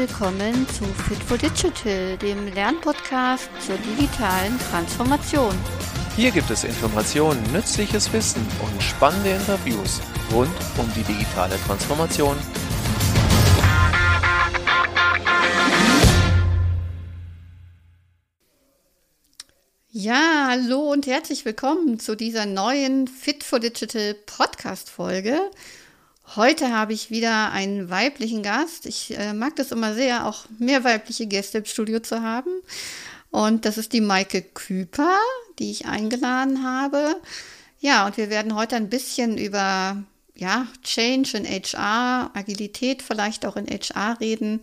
willkommen zu Fit for Digital, dem Lernpodcast zur digitalen Transformation. Hier gibt es Informationen, nützliches Wissen und spannende Interviews rund um die digitale Transformation. Ja, hallo und herzlich willkommen zu dieser neuen Fit for Digital Podcast Folge. Heute habe ich wieder einen weiblichen Gast. Ich äh, mag das immer sehr, auch mehr weibliche Gäste im Studio zu haben. Und das ist die Maike Küper, die ich eingeladen habe. Ja, und wir werden heute ein bisschen über ja, Change in HR, Agilität vielleicht auch in HR reden.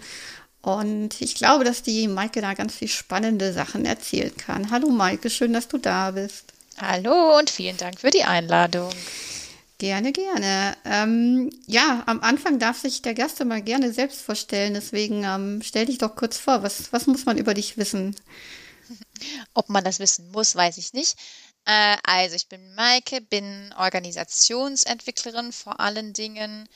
Und ich glaube, dass die Maike da ganz viel spannende Sachen erzählen kann. Hallo Maike, schön, dass du da bist. Hallo und vielen Dank für die Einladung. Gerne, gerne. Ähm, ja, am Anfang darf sich der Gast immer gerne selbst vorstellen. Deswegen ähm, stell dich doch kurz vor. Was, was muss man über dich wissen? Ob man das wissen muss, weiß ich nicht. Äh, also, ich bin Maike, bin Organisationsentwicklerin vor allen Dingen,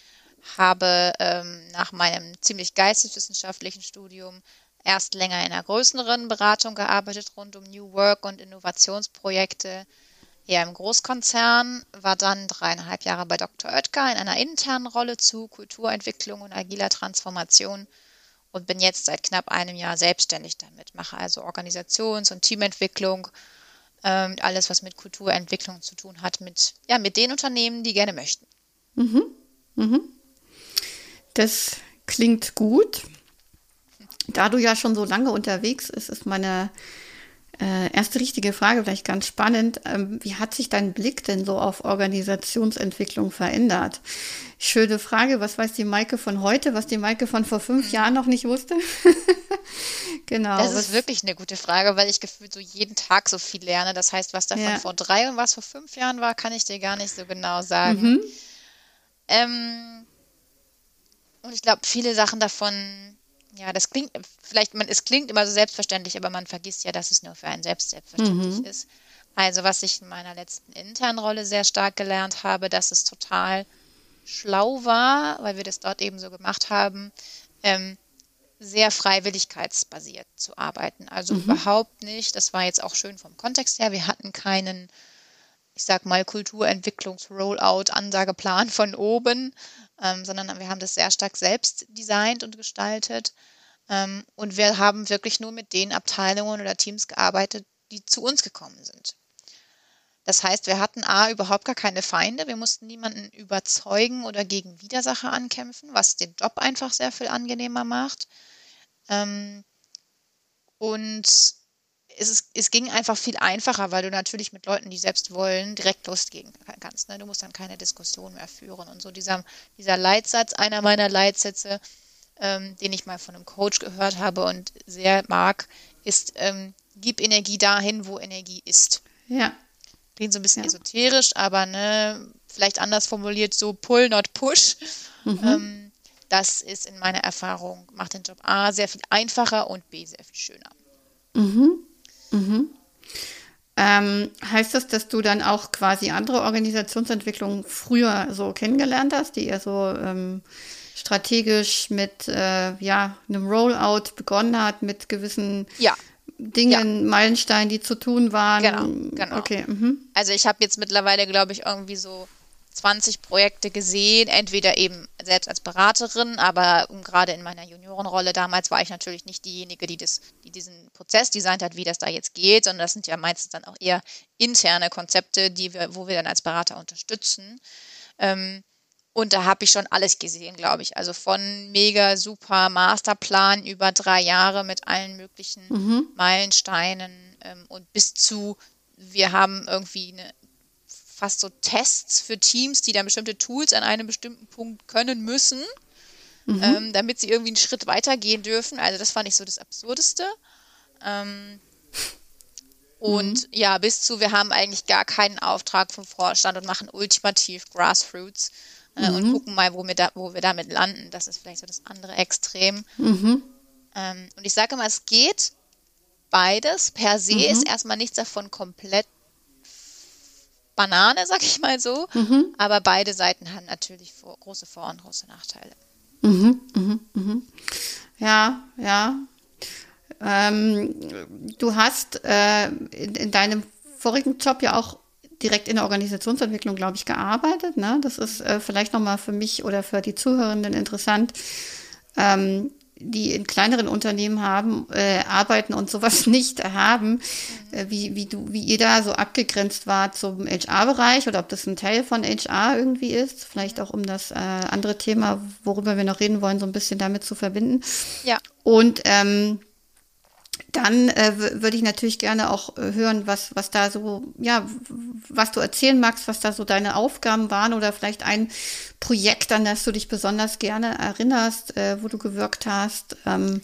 habe ähm, nach meinem ziemlich geisteswissenschaftlichen Studium erst länger in einer größeren Beratung gearbeitet rund um New Work und Innovationsprojekte eher im Großkonzern, war dann dreieinhalb Jahre bei Dr. Oetker in einer internen Rolle zu Kulturentwicklung und agiler Transformation und bin jetzt seit knapp einem Jahr selbstständig damit, mache also Organisations- und Teamentwicklung, ähm, alles, was mit Kulturentwicklung zu tun hat, mit, ja, mit den Unternehmen, die gerne möchten. Mhm. Mhm. Das klingt gut. Da du ja schon so lange unterwegs bist, ist meine äh, erste richtige Frage, vielleicht ganz spannend. Ähm, wie hat sich dein Blick denn so auf Organisationsentwicklung verändert? Schöne Frage. Was weiß die Maike von heute, was die Maike von vor fünf mhm. Jahren noch nicht wusste? genau. Das ist wirklich eine gute Frage, weil ich gefühlt so jeden Tag so viel lerne. Das heißt, was davon ja. vor drei und was vor fünf Jahren war, kann ich dir gar nicht so genau sagen. Mhm. Ähm, und ich glaube, viele Sachen davon ja, das klingt, vielleicht, man, es klingt immer so selbstverständlich, aber man vergisst ja, dass es nur für einen selbst selbstverständlich mhm. ist. Also, was ich in meiner letzten internen Rolle sehr stark gelernt habe, dass es total schlau war, weil wir das dort eben so gemacht haben, ähm, sehr freiwilligkeitsbasiert zu arbeiten. Also mhm. überhaupt nicht, das war jetzt auch schön vom Kontext her, wir hatten keinen, ich sag mal, Kulturentwicklungs-Rollout-Ansageplan von oben, ähm, sondern wir haben das sehr stark selbst designt und gestaltet. Ähm, und wir haben wirklich nur mit den Abteilungen oder Teams gearbeitet, die zu uns gekommen sind. Das heißt, wir hatten A überhaupt gar keine Feinde, wir mussten niemanden überzeugen oder gegen Widersacher ankämpfen, was den Job einfach sehr viel angenehmer macht. Ähm, und es, ist, es ging einfach viel einfacher, weil du natürlich mit Leuten, die selbst wollen, direkt losgehen kannst. Ne? Du musst dann keine Diskussion mehr führen. Und so dieser, dieser Leitsatz, einer meiner Leitsätze, ähm, den ich mal von einem Coach gehört habe und sehr mag, ist, ähm, gib Energie dahin, wo Energie ist. Ja. Klingt so ein bisschen ja. esoterisch, aber ne, vielleicht anders formuliert, so pull, not push. Mhm. Ähm, das ist in meiner Erfahrung, macht den Job A sehr viel einfacher und B sehr viel schöner. Mhm. Mhm. Ähm, heißt das, dass du dann auch quasi andere Organisationsentwicklungen früher so kennengelernt hast, die eher so ähm, strategisch mit äh, ja, einem Rollout begonnen hat, mit gewissen ja. Dingen, ja. Meilensteinen, die zu tun waren? Genau, genau. Okay. Mhm. Also ich habe jetzt mittlerweile, glaube ich, irgendwie so 20 Projekte gesehen, entweder eben selbst als Beraterin, aber gerade in meiner Juniorenrolle damals war ich natürlich nicht diejenige, die, das, die diesen Prozess designt hat, wie das da jetzt geht, sondern das sind ja meistens dann auch eher interne Konzepte, die wir, wo wir dann als Berater unterstützen. Ähm, und da habe ich schon alles gesehen, glaube ich. Also von mega super Masterplan über drei Jahre mit allen möglichen mhm. Meilensteinen ähm, und bis zu, wir haben irgendwie eine fast so Tests für Teams, die dann bestimmte Tools an einem bestimmten Punkt können müssen, mhm. ähm, damit sie irgendwie einen Schritt weitergehen dürfen. Also das fand ich so das Absurdeste. Ähm, und mhm. ja, bis zu, wir haben eigentlich gar keinen Auftrag vom Vorstand und machen ultimativ Grassroots äh, mhm. und gucken mal, wo wir, da, wo wir damit landen. Das ist vielleicht so das andere Extrem. Mhm. Ähm, und ich sage immer, es geht beides. Per se mhm. ist erstmal nichts davon komplett Banane, sag ich mal so. Mhm. Aber beide Seiten haben natürlich vor, große Vor- und große Nachteile. Mhm, mhm, mhm. Ja, ja. Ähm, du hast äh, in, in deinem vorigen Job ja auch direkt in der Organisationsentwicklung, glaube ich, gearbeitet. Ne? Das ist äh, vielleicht nochmal für mich oder für die Zuhörenden interessant. Ähm, die in kleineren Unternehmen haben, äh, arbeiten und sowas nicht haben, äh, wie, wie du, wie ihr da so abgegrenzt war zum HR-Bereich oder ob das ein Teil von HR irgendwie ist, vielleicht auch um das äh, andere Thema, worüber wir noch reden wollen, so ein bisschen damit zu verbinden. Ja. Und ähm, dann äh, würde ich natürlich gerne auch äh, hören, was, was da so, ja, was du erzählen magst, was da so deine Aufgaben waren oder vielleicht ein Projekt, an das du dich besonders gerne erinnerst, äh, wo du gewirkt hast ähm,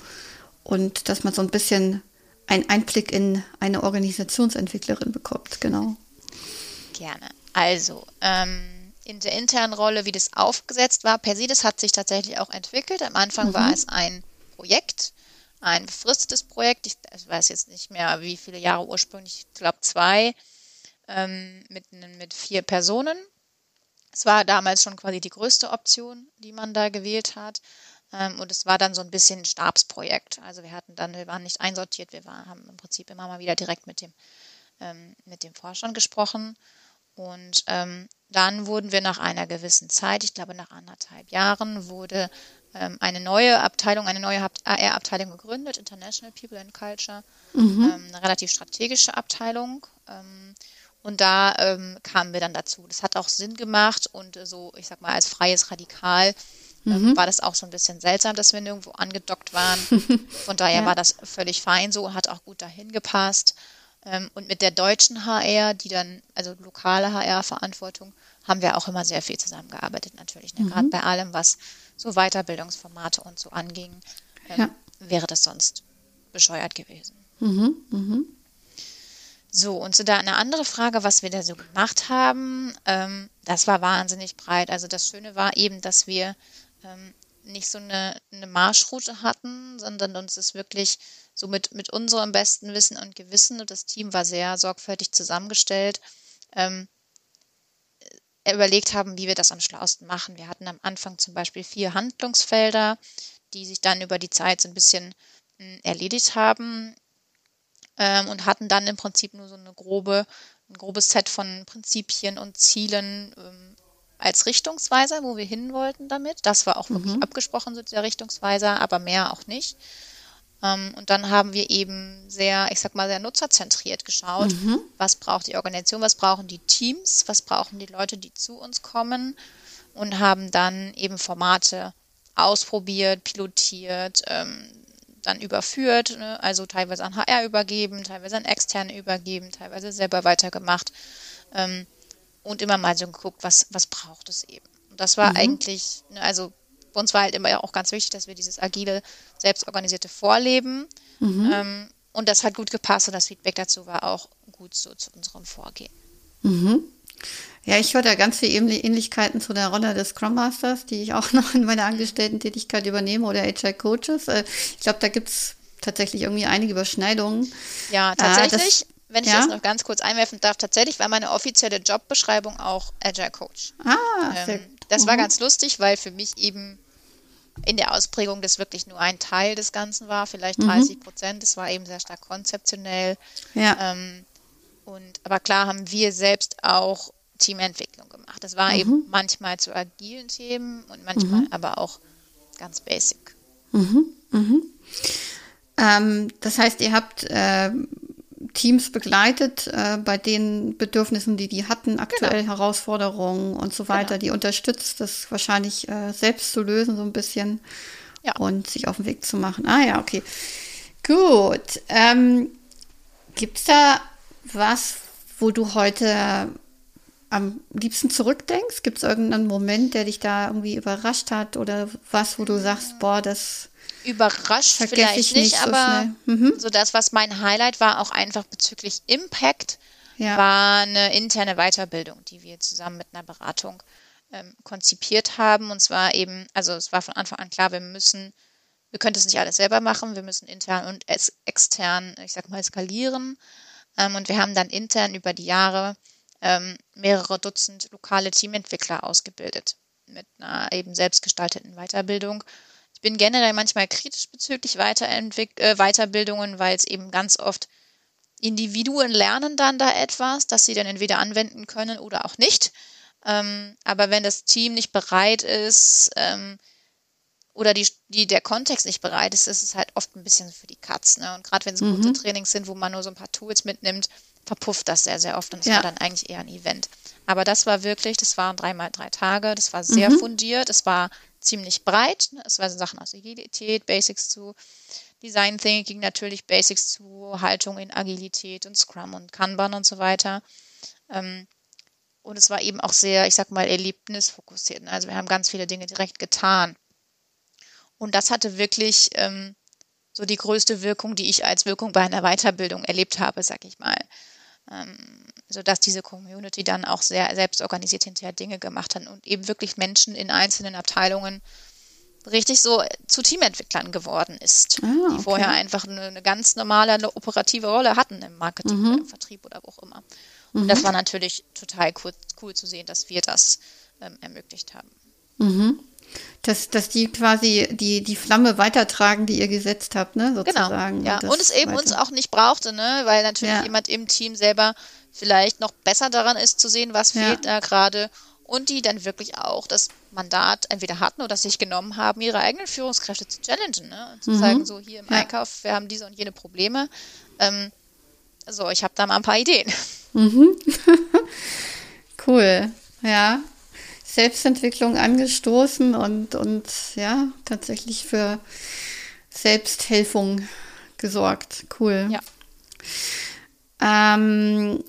und dass man so ein bisschen einen Einblick in eine Organisationsentwicklerin bekommt, genau. Gerne. Also, ähm, in der internen Rolle, wie das aufgesetzt war, per se, das hat sich tatsächlich auch entwickelt. Am Anfang mhm. war es ein Projekt, ein befristetes Projekt. Ich, weiß jetzt nicht mehr, wie viele Jahre ursprünglich, ich glaube zwei, ähm, mit, mit vier Personen. Es war damals schon quasi die größte Option, die man da gewählt hat. Ähm, und es war dann so ein bisschen ein Stabsprojekt. Also wir hatten dann, wir waren nicht einsortiert, wir waren, haben im Prinzip immer mal wieder direkt mit dem, ähm, mit dem Vorstand gesprochen. Und ähm, dann wurden wir nach einer gewissen Zeit, ich glaube nach anderthalb Jahren, wurde ähm, eine neue Abteilung, eine neue AR-Abteilung gegründet, International People and Culture, mhm. ähm, eine relativ strategische Abteilung. Ähm, und da ähm, kamen wir dann dazu. Das hat auch Sinn gemacht und so, ich sag mal, als freies Radikal ähm, mhm. war das auch so ein bisschen seltsam, dass wir nirgendwo angedockt waren. Von daher ja. war das völlig fein so hat auch gut dahin gepasst. Ähm, und mit der deutschen HR, die dann, also lokale HR-Verantwortung, haben wir auch immer sehr viel zusammengearbeitet, natürlich. Ne? Mhm. Gerade bei allem, was so Weiterbildungsformate und so anging, ähm, ja. wäre das sonst bescheuert gewesen. Mhm. Mhm. So, und so da eine andere Frage, was wir da so gemacht haben, ähm, das war wahnsinnig breit. Also das Schöne war eben, dass wir ähm, nicht so eine, eine Marschroute hatten, sondern uns es wirklich so mit, mit unserem besten Wissen und Gewissen, und das Team war sehr sorgfältig zusammengestellt, ähm, überlegt haben, wie wir das am schlausten machen. Wir hatten am Anfang zum Beispiel vier Handlungsfelder, die sich dann über die Zeit so ein bisschen hm, erledigt haben ähm, und hatten dann im Prinzip nur so eine grobe, ein grobes Set von Prinzipien und Zielen ähm, als Richtungsweiser, wo wir hin wollten damit. Das war auch wirklich mhm. abgesprochen, so der Richtungsweiser, aber mehr auch nicht. Ähm, und dann haben wir eben sehr, ich sag mal, sehr nutzerzentriert geschaut, mhm. was braucht die Organisation, was brauchen die Teams, was brauchen die Leute, die zu uns kommen und haben dann eben Formate ausprobiert, pilotiert, ähm, dann überführt, ne? also teilweise an HR übergeben, teilweise an externe übergeben, teilweise selber weitergemacht ähm, und immer mal so geguckt, was, was braucht es eben. Und das war mhm. eigentlich, ne, also bei uns war halt immer auch ganz wichtig, dass wir dieses agile, selbstorganisierte Vorleben mhm. ähm, und das hat gut gepasst und das Feedback dazu war auch gut so zu unserem Vorgehen. Mhm. Ja, ich höre da ganz viele Ähnlichkeiten zu der Rolle des Scrum Masters, die ich auch noch in meiner Angestellten-Tätigkeit übernehme oder HR Coaches. Äh, ich glaube, da gibt es tatsächlich irgendwie einige Überschneidungen. Ja, tatsächlich. Äh, das, wenn ich ja? das noch ganz kurz einwerfen darf, tatsächlich war meine offizielle Jobbeschreibung auch Agile Coach. Ah, ähm, das mhm. war ganz lustig, weil für mich eben in der Ausprägung das wirklich nur ein Teil des Ganzen war, vielleicht 30 mhm. Prozent. Es war eben sehr stark konzeptionell. Ja. Ähm, und aber klar haben wir selbst auch Teamentwicklung gemacht. Das war mhm. eben manchmal zu agilen Themen und manchmal mhm. aber auch ganz basic. Mhm. Mhm. Ähm, das heißt, ihr habt äh, Teams begleitet äh, bei den Bedürfnissen, die die hatten, aktuell genau. Herausforderungen und so weiter, genau. die unterstützt, das wahrscheinlich äh, selbst zu lösen so ein bisschen ja. und sich auf den Weg zu machen. Ah ja, okay. Gut. Ähm, Gibt es da was, wo du heute am liebsten zurückdenkst? Gibt es irgendeinen Moment, der dich da irgendwie überrascht hat oder was, wo du sagst, boah, das überrascht vielleicht nicht, nicht so aber mhm. so das, was mein Highlight war, auch einfach bezüglich Impact, ja. war eine interne Weiterbildung, die wir zusammen mit einer Beratung ähm, konzipiert haben. Und zwar eben, also es war von Anfang an klar, wir müssen, wir können das nicht alles selber machen, wir müssen intern und extern, ich sag mal, skalieren. Ähm, und wir haben dann intern über die Jahre ähm, mehrere Dutzend lokale Teamentwickler ausgebildet mit einer eben selbstgestalteten Weiterbildung. Ich bin generell manchmal kritisch bezüglich Weiterentwick äh, Weiterbildungen, weil es eben ganz oft Individuen lernen dann da etwas, das sie dann entweder anwenden können oder auch nicht. Ähm, aber wenn das Team nicht bereit ist ähm, oder die, die, der Kontext nicht bereit ist, ist es halt oft ein bisschen für die Katz. Ne? Und gerade wenn es mhm. gute Trainings sind, wo man nur so ein paar Tools mitnimmt, verpufft das sehr, sehr oft und es ja. war dann eigentlich eher ein Event. Aber das war wirklich, das waren dreimal drei Tage, das war sehr mhm. fundiert, es war ziemlich breit, es waren Sachen aus Agilität, Basics zu Design Thinking, natürlich Basics zu Haltung in Agilität und Scrum und Kanban und so weiter. Ähm, und es war eben auch sehr, ich sag mal, erlebnisfokussiert. Ne? Also wir haben ganz viele Dinge direkt getan. Und das hatte wirklich ähm, so die größte Wirkung, die ich als Wirkung bei einer Weiterbildung erlebt habe, sag ich mal. Ähm, sodass diese Community dann auch sehr selbstorganisiert hinterher Dinge gemacht hat und eben wirklich Menschen in einzelnen Abteilungen richtig so zu Teamentwicklern geworden ist, ah, okay. die vorher einfach eine, eine, ganz normale, eine operative Rolle hatten im Marketing mhm. oder im Vertrieb oder wo auch immer. Und mhm. das war natürlich total cool, cool, zu sehen, dass wir das ähm, ermöglicht haben. Mhm. Dass, dass die quasi die, die Flamme weitertragen, die ihr gesetzt habt, ne? Genau, sozusagen. Genau. Ja. Und, und es eben weiter. uns auch nicht brauchte, ne? Weil natürlich ja. jemand im Team selber vielleicht noch besser daran ist zu sehen, was ja. fehlt da gerade und die dann wirklich auch das Mandat entweder hatten oder sich genommen haben, ihre eigenen Führungskräfte zu challengen. Ne? Und zu mhm. sagen, so hier im ja. Einkauf, wir haben diese und jene Probleme. Ähm, so, ich habe da mal ein paar Ideen. Mhm. cool, ja. Selbstentwicklung angestoßen und, und ja, tatsächlich für Selbsthelfung gesorgt. Cool. Ja. Ähm,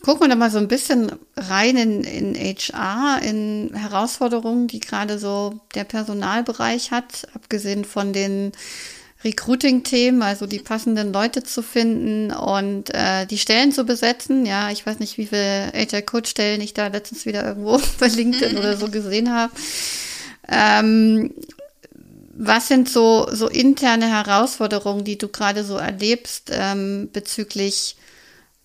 gucken wir da mal so ein bisschen rein in, in HR, in Herausforderungen, die gerade so der Personalbereich hat, abgesehen von den Recruiting-Themen, also die passenden Leute zu finden und äh, die Stellen zu besetzen. Ja, ich weiß nicht, wie viele HR-Coach-Stellen ich da letztens wieder irgendwo bei LinkedIn oder so gesehen habe. Ähm, was sind so, so interne Herausforderungen, die du gerade so erlebst ähm, bezüglich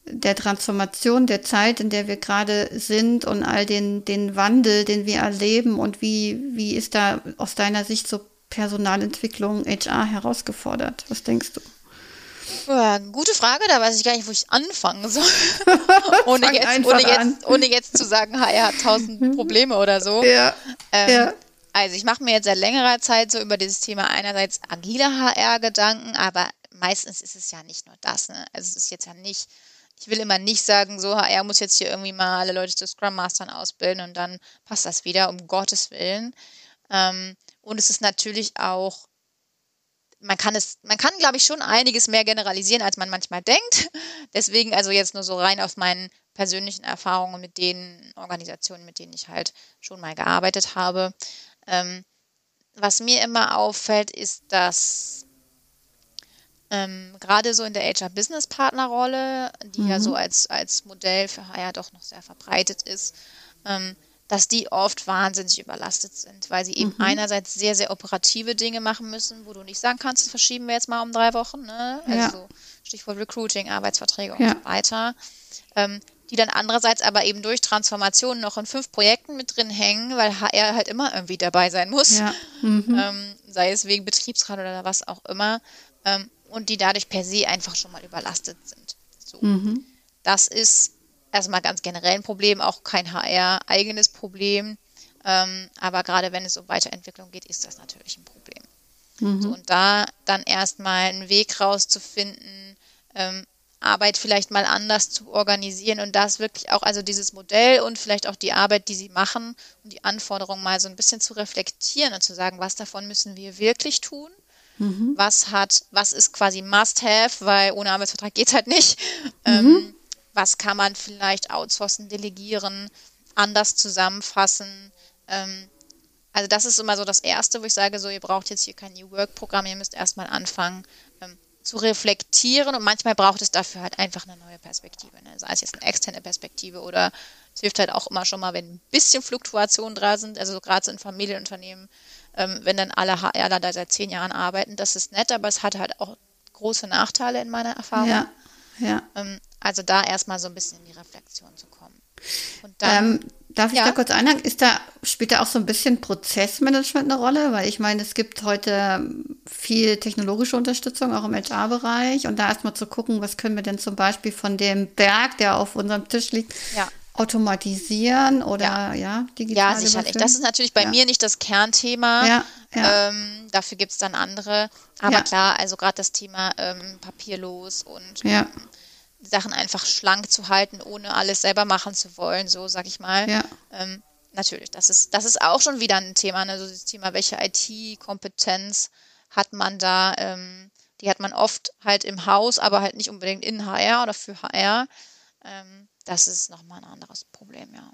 der Transformation der Zeit, in der wir gerade sind und all den, den Wandel, den wir erleben und wie, wie ist da aus deiner Sicht so Personalentwicklung, HR herausgefordert? Was denkst du? Ja, gute Frage, da weiß ich gar nicht, wo ich anfangen soll. ohne, jetzt, ohne, jetzt, ohne, jetzt, zu sagen, HR hat tausend mhm. Probleme oder so. Ja. Ähm, ja. Also ich mache mir jetzt seit längerer Zeit so über dieses Thema einerseits agile HR Gedanken, aber meistens ist es ja nicht nur das. Ne? Also es ist jetzt ja nicht ich will immer nicht sagen, so, er muss jetzt hier irgendwie mal alle Leute zu Scrum Mastern ausbilden und dann passt das wieder, um Gottes Willen. Ähm, und es ist natürlich auch, man kann es, man kann, glaube ich, schon einiges mehr generalisieren, als man manchmal denkt. Deswegen also jetzt nur so rein auf meinen persönlichen Erfahrungen mit den Organisationen, mit denen ich halt schon mal gearbeitet habe. Ähm, was mir immer auffällt, ist, dass ähm, gerade so in der HR-Business-Partner-Rolle, die mhm. ja so als, als Modell für HR doch noch sehr verbreitet ist, ähm, dass die oft wahnsinnig überlastet sind, weil sie eben mhm. einerseits sehr, sehr operative Dinge machen müssen, wo du nicht sagen kannst, das verschieben wir jetzt mal um drei Wochen, ne? Also ja. so Stichwort Recruiting, Arbeitsverträge und ja. so weiter. Ähm, die dann andererseits aber eben durch Transformation noch in fünf Projekten mit drin hängen, weil HR halt immer irgendwie dabei sein muss. Ja. Mhm. Ähm, sei es wegen Betriebsrat oder was auch immer. Ähm, und die dadurch per se einfach schon mal überlastet sind. So. Mhm. Das ist erstmal ganz generell ein Problem, auch kein HR-eigenes Problem. Ähm, aber gerade wenn es um Weiterentwicklung geht, ist das natürlich ein Problem. Mhm. So, und da dann erstmal einen Weg rauszufinden, ähm, Arbeit vielleicht mal anders zu organisieren und das wirklich auch, also dieses Modell und vielleicht auch die Arbeit, die sie machen und die Anforderungen mal so ein bisschen zu reflektieren und zu sagen, was davon müssen wir wirklich tun Mhm. Was hat, was ist quasi Must-Have, weil ohne Arbeitsvertrag geht es halt nicht. Mhm. Ähm, was kann man vielleicht outsourcen, delegieren, anders zusammenfassen? Ähm, also das ist immer so das Erste, wo ich sage, so ihr braucht jetzt hier kein New Work-Programm, ihr müsst erstmal anfangen ähm, zu reflektieren und manchmal braucht es dafür halt einfach eine neue Perspektive. Ne? Sei es jetzt eine externe Perspektive oder es hilft halt auch immer schon mal, wenn ein bisschen Fluktuationen da sind, also gerade so in Familienunternehmen, ähm, wenn dann alle HRler da seit zehn Jahren arbeiten. Das ist nett, aber es hat halt auch große Nachteile in meiner Erfahrung. Ja, ja. Ähm, also da erstmal so ein bisschen in die Reflexion zu kommen. Und dann, ähm, Darf ich Ja. da kurz einhaken? Ist da, spielt da auch so ein bisschen Prozessmanagement eine Rolle? Weil ich meine, es gibt heute viel technologische Unterstützung, auch im HR-Bereich. Und da erstmal zu gucken, was können wir denn zum Beispiel von dem Berg, der auf unserem Tisch liegt, Ja. Automatisieren oder ja, digital Ja, sicherlich. Das ist natürlich bei Ja. mir nicht das Kernthema. Ja, ja. Ähm, dafür gibt es dann andere. Aber Ja. klar, also gerade das Thema ähm, papierlos und Ja. die Sachen einfach schlank zu halten, ohne alles selber machen zu wollen, so sag ich mal. Ja. Ähm, natürlich, das ist, das ist auch schon wieder ein Thema, ne? so das Thema, welche IT-Kompetenz hat man da, ähm, die hat man oft halt im Haus, aber halt nicht unbedingt in HR oder für HR. Ähm, das ist nochmal ein anderes Problem, ja.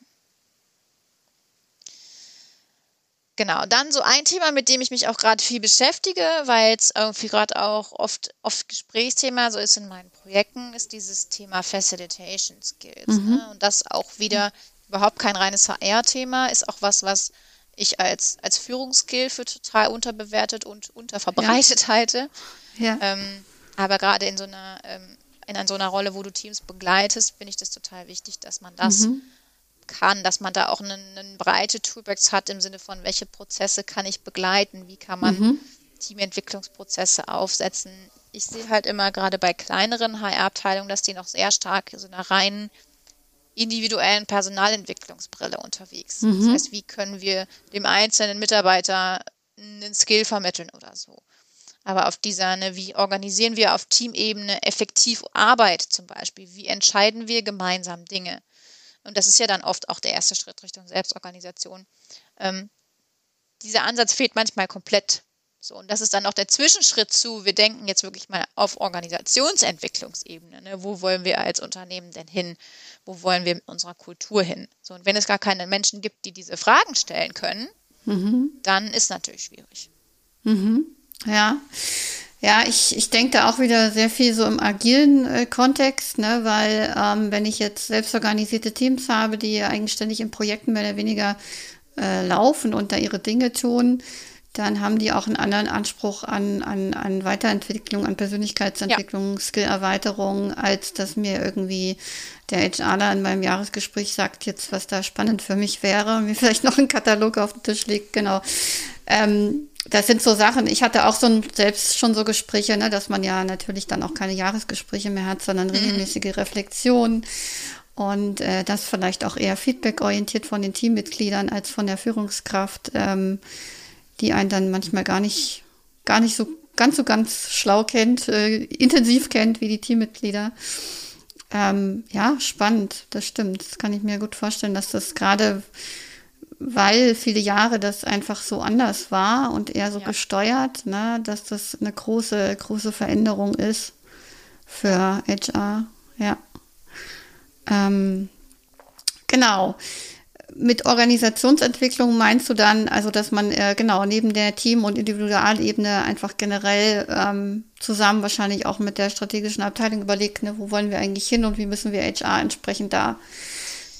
Genau, dann so ein Thema, mit dem ich mich auch gerade viel beschäftige, weil es irgendwie gerade auch oft, oft Gesprächsthema so ist in meinen Projekten, ist dieses Thema Facilitation Skills. Ne? Und das auch wieder überhaupt kein reines HR-Thema, ist auch was, was ich als, als Führungsskill für total unterbewertet und unterverbreitet halte. Ja. Ähm, aber gerade in so einer ähm, in so einer Rolle, wo du Teams begleitest, finde ich das total wichtig, dass man das kann, dass man da auch eine, eine breite Toolbox hat im Sinne von, welche Prozesse kann ich begleiten, wie kann man Teamentwicklungsprozesse aufsetzen. Ich sehe halt immer gerade bei kleineren HR-Abteilungen, dass die noch sehr stark in so einer reinen individuellen Personalentwicklungsbrille unterwegs sind. Das heißt, wie können wir dem einzelnen Mitarbeiter einen Skill vermitteln oder so. Aber auf dieser, ne, wie organisieren wir auf Teamebene effektiv Arbeit zum Beispiel? Wie entscheiden wir gemeinsam Dinge? Und das ist ja dann oft auch der erste Schritt Richtung Selbstorganisation. Ähm, dieser Ansatz fehlt manchmal komplett. So, und das ist dann auch der Zwischenschritt zu, wir denken jetzt wirklich mal auf Organisationsentwicklungsebene. Ne? Wo wollen wir als Unternehmen denn hin? Wo wollen wir mit unserer Kultur hin? So, und wenn es gar keine Menschen gibt, die diese Fragen stellen können, dann ist natürlich schwierig. Ja. Ja, ich, ich denke da auch wieder sehr viel so im agilen äh, Kontext, ne, weil ähm, wenn ich jetzt selbstorganisierte Teams habe, die eigenständig in Projekten mehr oder weniger äh, laufen und da ihre Dinge tun, dann haben die auch einen anderen Anspruch an, an, an Weiterentwicklung, an Persönlichkeitsentwicklung, Skillerweiterung, als dass mir irgendwie der HRler in meinem Jahresgespräch sagt, jetzt was da spannend für mich wäre, und mir vielleicht noch ein Katalog auf den Tisch legt, genau. Ähm, das sind so Sachen, ich hatte auch so ein, selbst schon so Gespräche, ne, dass man ja natürlich dann auch keine Jahresgespräche mehr hat, sondern regelmäßige Reflexionen und äh, das vielleicht auch eher feedbackorientiert von den Teammitgliedern als von der Führungskraft, ähm, die einen dann manchmal gar nicht, gar nicht so ganz so ganz schlau kennt, äh, intensiv kennt wie die Teammitglieder. Ähm, ja, spannend, das stimmt. Das kann ich mir gut vorstellen, dass das gerade, weil viele Jahre das einfach so anders war und eher so Ja. gesteuert, ne, dass das eine große, große Veränderung ist für HR. Ja. Ähm, genau. Mit Organisationsentwicklung meinst du dann, also dass man äh, genau neben der Team- und Individualebene einfach generell ähm, zusammen wahrscheinlich auch mit der strategischen Abteilung überlegt, ne, wo wollen wir eigentlich hin und wie müssen wir HR entsprechend da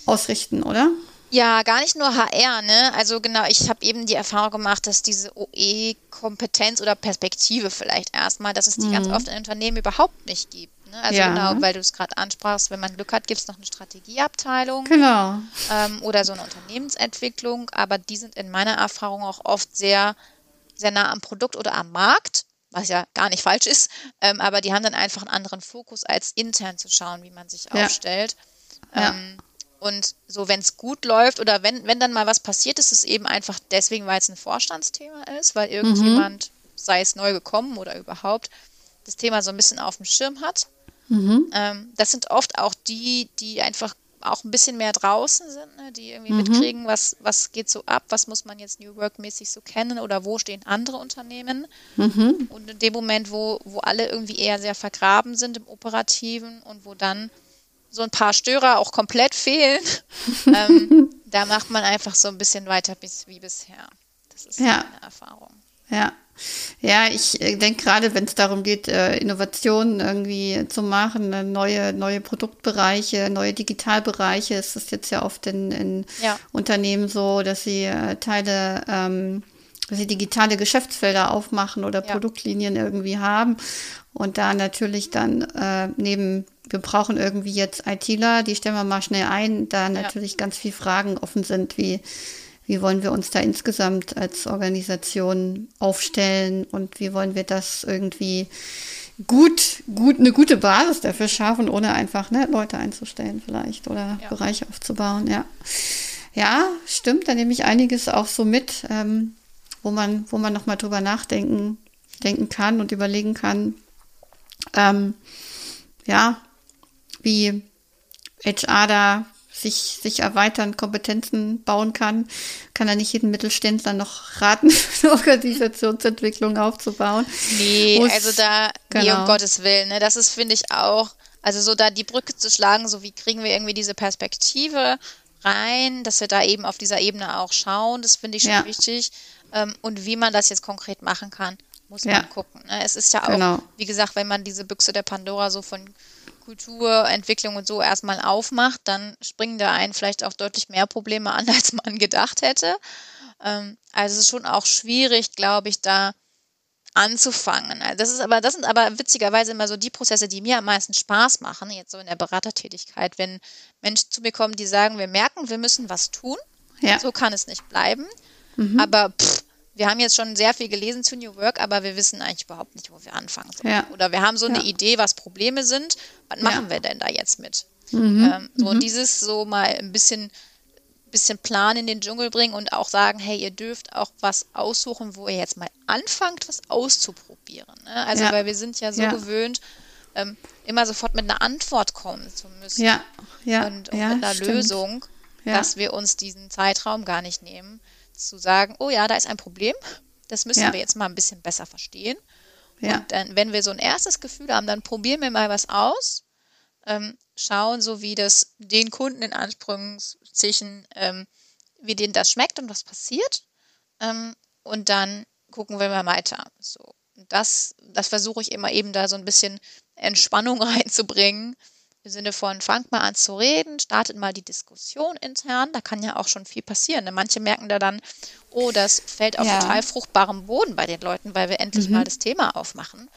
ausrichten, oder? Ja, gar nicht nur HR, ne? Also genau, ich habe eben die Erfahrung gemacht, dass diese OE-Kompetenz oder Perspektive vielleicht erstmal, dass es die ganz oft in Unternehmen überhaupt nicht gibt. Ne? Also Ja. genau, weil du es gerade ansprachst, wenn man Glück hat, gibt es noch eine Strategieabteilung Genau. ähm, oder so eine Unternehmensentwicklung, aber die sind in meiner Erfahrung auch oft sehr, sehr nah am Produkt oder am Markt, was ja gar nicht falsch ist, ähm, aber die haben dann einfach einen anderen Fokus, als intern zu schauen, wie man sich Ja. aufstellt. Ja. Und so, wenn es gut läuft oder wenn, wenn dann mal was passiert, ist es eben einfach deswegen, weil es ein Vorstandsthema ist, weil irgendjemand, sei es neu gekommen oder überhaupt, das Thema so ein bisschen auf dem Schirm hat. Ähm, das sind oft auch die, die einfach auch ein bisschen mehr draußen sind, ne? die irgendwie mitkriegen, was, was geht so ab, was muss man jetzt New Work-mäßig so kennen oder wo stehen andere Unternehmen. Und in dem Moment, wo, wo alle irgendwie eher sehr vergraben sind im Operativen und wo dann so ein paar Störer auch komplett fehlen, ähm, da macht man einfach so ein bisschen weiter bis, wie bisher. Das ist Ja. meine Erfahrung. Ja. Ja, ich äh, denke gerade, wenn es darum geht, äh, Innovationen irgendwie zu machen, äh, neue, neue Produktbereiche, neue Digitalbereiche, ist es jetzt ja oft in, in Ja. Unternehmen so, dass sie Teile, ähm, dass sie digitale Geschäftsfelder aufmachen oder Ja. Produktlinien irgendwie haben und da natürlich dann neben wir brauchen irgendwie jetzt ITler, die stellen wir mal schnell ein, da natürlich ganz viele Fragen offen sind, wie, wie wollen wir uns da insgesamt als Organisation aufstellen und wie wollen wir das irgendwie gut, gut, eine gute Basis dafür schaffen, ohne einfach ne, Leute einzustellen vielleicht oder ja. Bereiche aufzubauen, ja. Ja, stimmt, da nehme ich einiges auch so mit, ähm, wo man, wo man nochmal drüber nachdenken denken kann und überlegen kann, ähm, ja, wie HR da sich, sich erweitern, Kompetenzen bauen kann, kann er nicht jeden Mittelständler noch raten, eine Organisationsentwicklung aufzubauen. Nee, Muss, also da, genau. nee, um genau. Gottes Willen, ne, das ist, finde ich, auch, also so da die Brücke zu schlagen, so wie kriegen wir irgendwie diese Perspektive rein, dass wir da eben auf dieser Ebene auch schauen, das finde ich schon ja. wichtig. Ähm, und wie man das jetzt konkret machen kann, muss ja. man gucken. Ne? Es ist ja auch, genau. wie gesagt, wenn man diese Büchse der Pandora so von Kulturentwicklung und so erstmal aufmacht, dann springen da einen vielleicht auch deutlich mehr Probleme an, als man gedacht hätte. Ähm, also es ist schon auch schwierig, glaube ich, da anzufangen. Also das ist aber, das sind aber witzigerweise immer so die Prozesse, die mir am meisten Spaß machen, jetzt so in der Beratertätigkeit, wenn Menschen zu mir kommen, die sagen, wir merken, wir müssen was tun. Ja. So kann es nicht bleiben. Mhm. Aber pff, wir haben jetzt schon sehr viel gelesen zu New Work, aber wir wissen eigentlich überhaupt nicht, wo wir anfangen sollen. Ja. Oder wir haben so eine ja. Idee, was Probleme sind. Was machen ja. wir denn da jetzt mit? Mhm. Ähm, so mhm. dieses so mal ein bisschen, bisschen Plan in den Dschungel bringen und auch sagen, hey, ihr dürft auch was aussuchen, wo ihr jetzt mal anfangt, was auszuprobieren. Ne? Also, weil wir sind ja so gewöhnt, ähm, immer sofort mit einer Antwort kommen zu müssen. Ja, ja. Und, und mit einer stimmt. Lösung, dass wir uns diesen Zeitraum gar nicht nehmen zu sagen, oh ja, da ist ein Problem, das müssen ja. wir jetzt mal ein bisschen besser verstehen. Ja. Und dann, wenn wir so ein erstes Gefühl haben, dann probieren wir mal was aus, ähm, schauen, so wie das den Kunden in Anführungszeichen, ähm, wie denen das schmeckt und was passiert. Ähm, und dann gucken wir mal weiter. So. Das, das versuche ich immer eben da so ein bisschen Entspannung reinzubringen, im Sinne von, fangt mal an zu reden, startet mal die Diskussion intern. Da kann ja auch schon viel passieren. Ne? Manche merken da dann, oh, das fällt auf ja. total fruchtbarem Boden bei den Leuten, weil wir endlich mhm. mal das Thema aufmachen.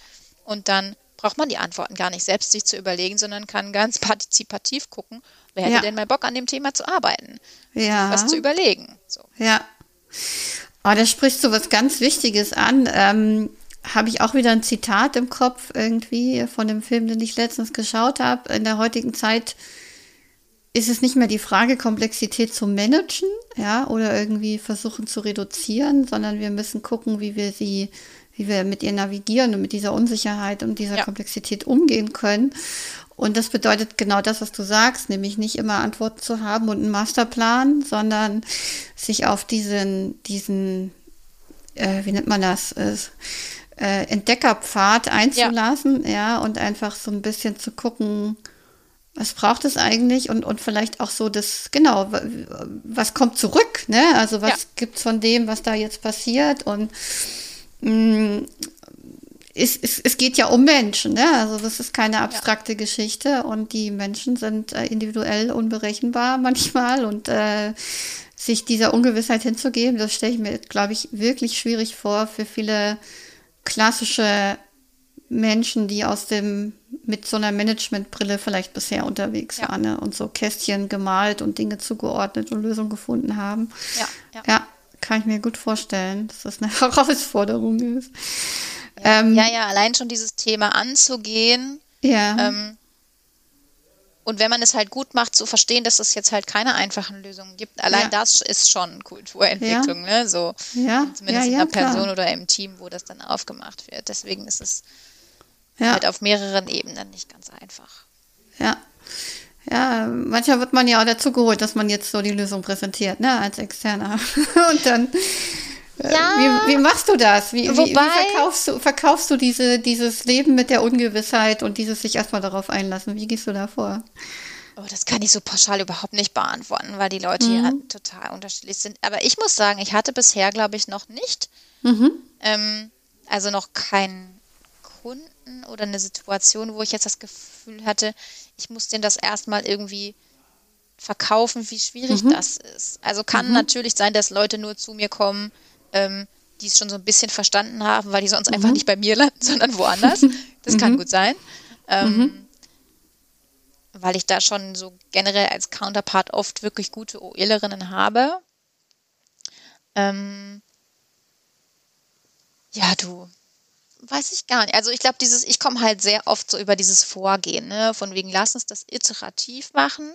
Und dann braucht man die Antworten gar nicht selbst sich zu überlegen, sondern kann ganz partizipativ gucken, wer hätte ja. denn mal Bock an dem Thema zu arbeiten, ja. was zu überlegen. So. Ja. Oh, da sprichst du was ganz Wichtiges an. Ähm, habe ich auch wieder ein Zitat im Kopf irgendwie von dem Film, den ich letztens geschaut habe. In der heutigen Zeit ist es nicht mehr die Frage, Komplexität zu managen, ja, oder irgendwie versuchen zu reduzieren, sondern wir müssen gucken, wie wir sie, wie wir mit ihr navigieren und mit dieser Unsicherheit und dieser ja. Komplexität umgehen können. Und das bedeutet genau das, was du sagst, nämlich nicht immer Antworten zu haben und einen Masterplan, sondern sich auf diesen, diesen, äh, wie nennt man das? Äh, äh, Entdeckerpfad einzulassen, ja. ja, und einfach so ein bisschen zu gucken, was braucht es eigentlich und, und vielleicht auch so das, genau, was kommt zurück, ne? Also was ja. es von dem, was da jetzt passiert und mh, mm, es, es, es geht ja um Menschen, ne? Also das ist keine abstrakte ja. Geschichte und die Menschen sind äh, individuell unberechenbar manchmal und äh, sich dieser Ungewissheit hinzugeben, das stelle ich mir, glaube ich, wirklich schwierig vor für viele klassische Menschen, die aus dem mit so einer Managementbrille vielleicht bisher unterwegs ja. waren ne? und so Kästchen gemalt und Dinge zugeordnet und Lösungen gefunden haben. Ja, ja. ja kann ich mir gut vorstellen, dass das eine Herausforderung ist. Ja, ähm, ja, ja, allein schon dieses Thema anzugehen. Ja. Ähm, und wenn man es halt gut macht, zu verstehen, dass es jetzt halt keine einfachen Lösungen gibt, allein ja. das ist schon Kulturentwicklung, ja. ne? So ja. zumindest in einer Person klar. oder im Team, wo das dann aufgemacht wird. Deswegen ist es halt auf mehreren Ebenen nicht ganz einfach. Ja. Ja, manchmal wird man ja auch dazu geholt, dass man jetzt so die Lösung präsentiert, ne, als Externer. Und dann ja. Wie, wie, machst du das? Wie, Wobei, wie, verkaufst, du, verkaufst du diese, dieses Leben mit der Ungewissheit und dieses sich erstmal darauf einlassen? Wie gehst du da vor? Oh, das kann ich so pauschal überhaupt nicht beantworten, weil die Leute mhm. ja total unterschiedlich sind. Aber ich muss sagen, ich hatte bisher, glaube ich, noch nicht, mhm. ähm, also noch keinen Kunden oder eine Situation, wo ich jetzt das Gefühl hatte, ich muss denen das erstmal irgendwie verkaufen, wie schwierig mhm. das ist. Also kann mhm. natürlich sein, dass Leute nur zu mir kommen, ähm, die es schon so ein bisschen verstanden haben, weil die sonst mhm. einfach nicht bei mir landen, sondern woanders. Das kann mhm. gut sein. Ähm, mhm. weil ich da schon so generell als Counterpart oft wirklich gute OElerinnen habe. Ähm, ja, du, weiß ich gar nicht. Also ich glaube, dieses, ich komme halt sehr oft so über dieses Vorgehen, ne? Von wegen, lass uns das iterativ machen,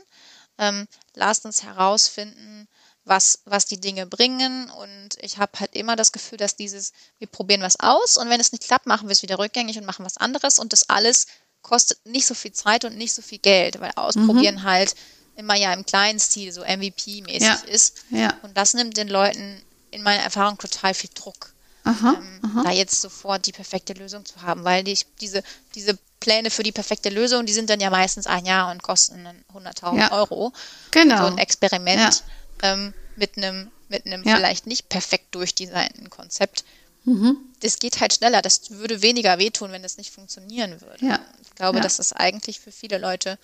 ähm, lass uns herausfinden, was, was die Dinge bringen. Und ich habe halt immer das Gefühl, dass dieses, wir probieren was aus und wenn es nicht klappt, machen wir es wieder rückgängig und machen was anderes. Und das alles kostet nicht so viel Zeit und nicht so viel Geld, weil ausprobieren mhm. halt immer ja im kleinen Stil so MVP-mäßig ja. ist. Ja. Und das nimmt den Leuten in meiner Erfahrung total viel Druck. Aha, ähm, aha. Da jetzt sofort die perfekte Lösung zu haben, weil die, diese, diese Pläne für die perfekte Lösung, die sind dann ja meistens ein Jahr und kosten 100.000 ja. Euro. Genau. So ein Experiment ähm, mit einem mit einem vielleicht nicht perfekt durchdesignten Konzept. Mhm. Das geht halt schneller. Das würde weniger wehtun, wenn es nicht funktionieren würde. Ja. Ich glaube, das ist eigentlich für viele Leute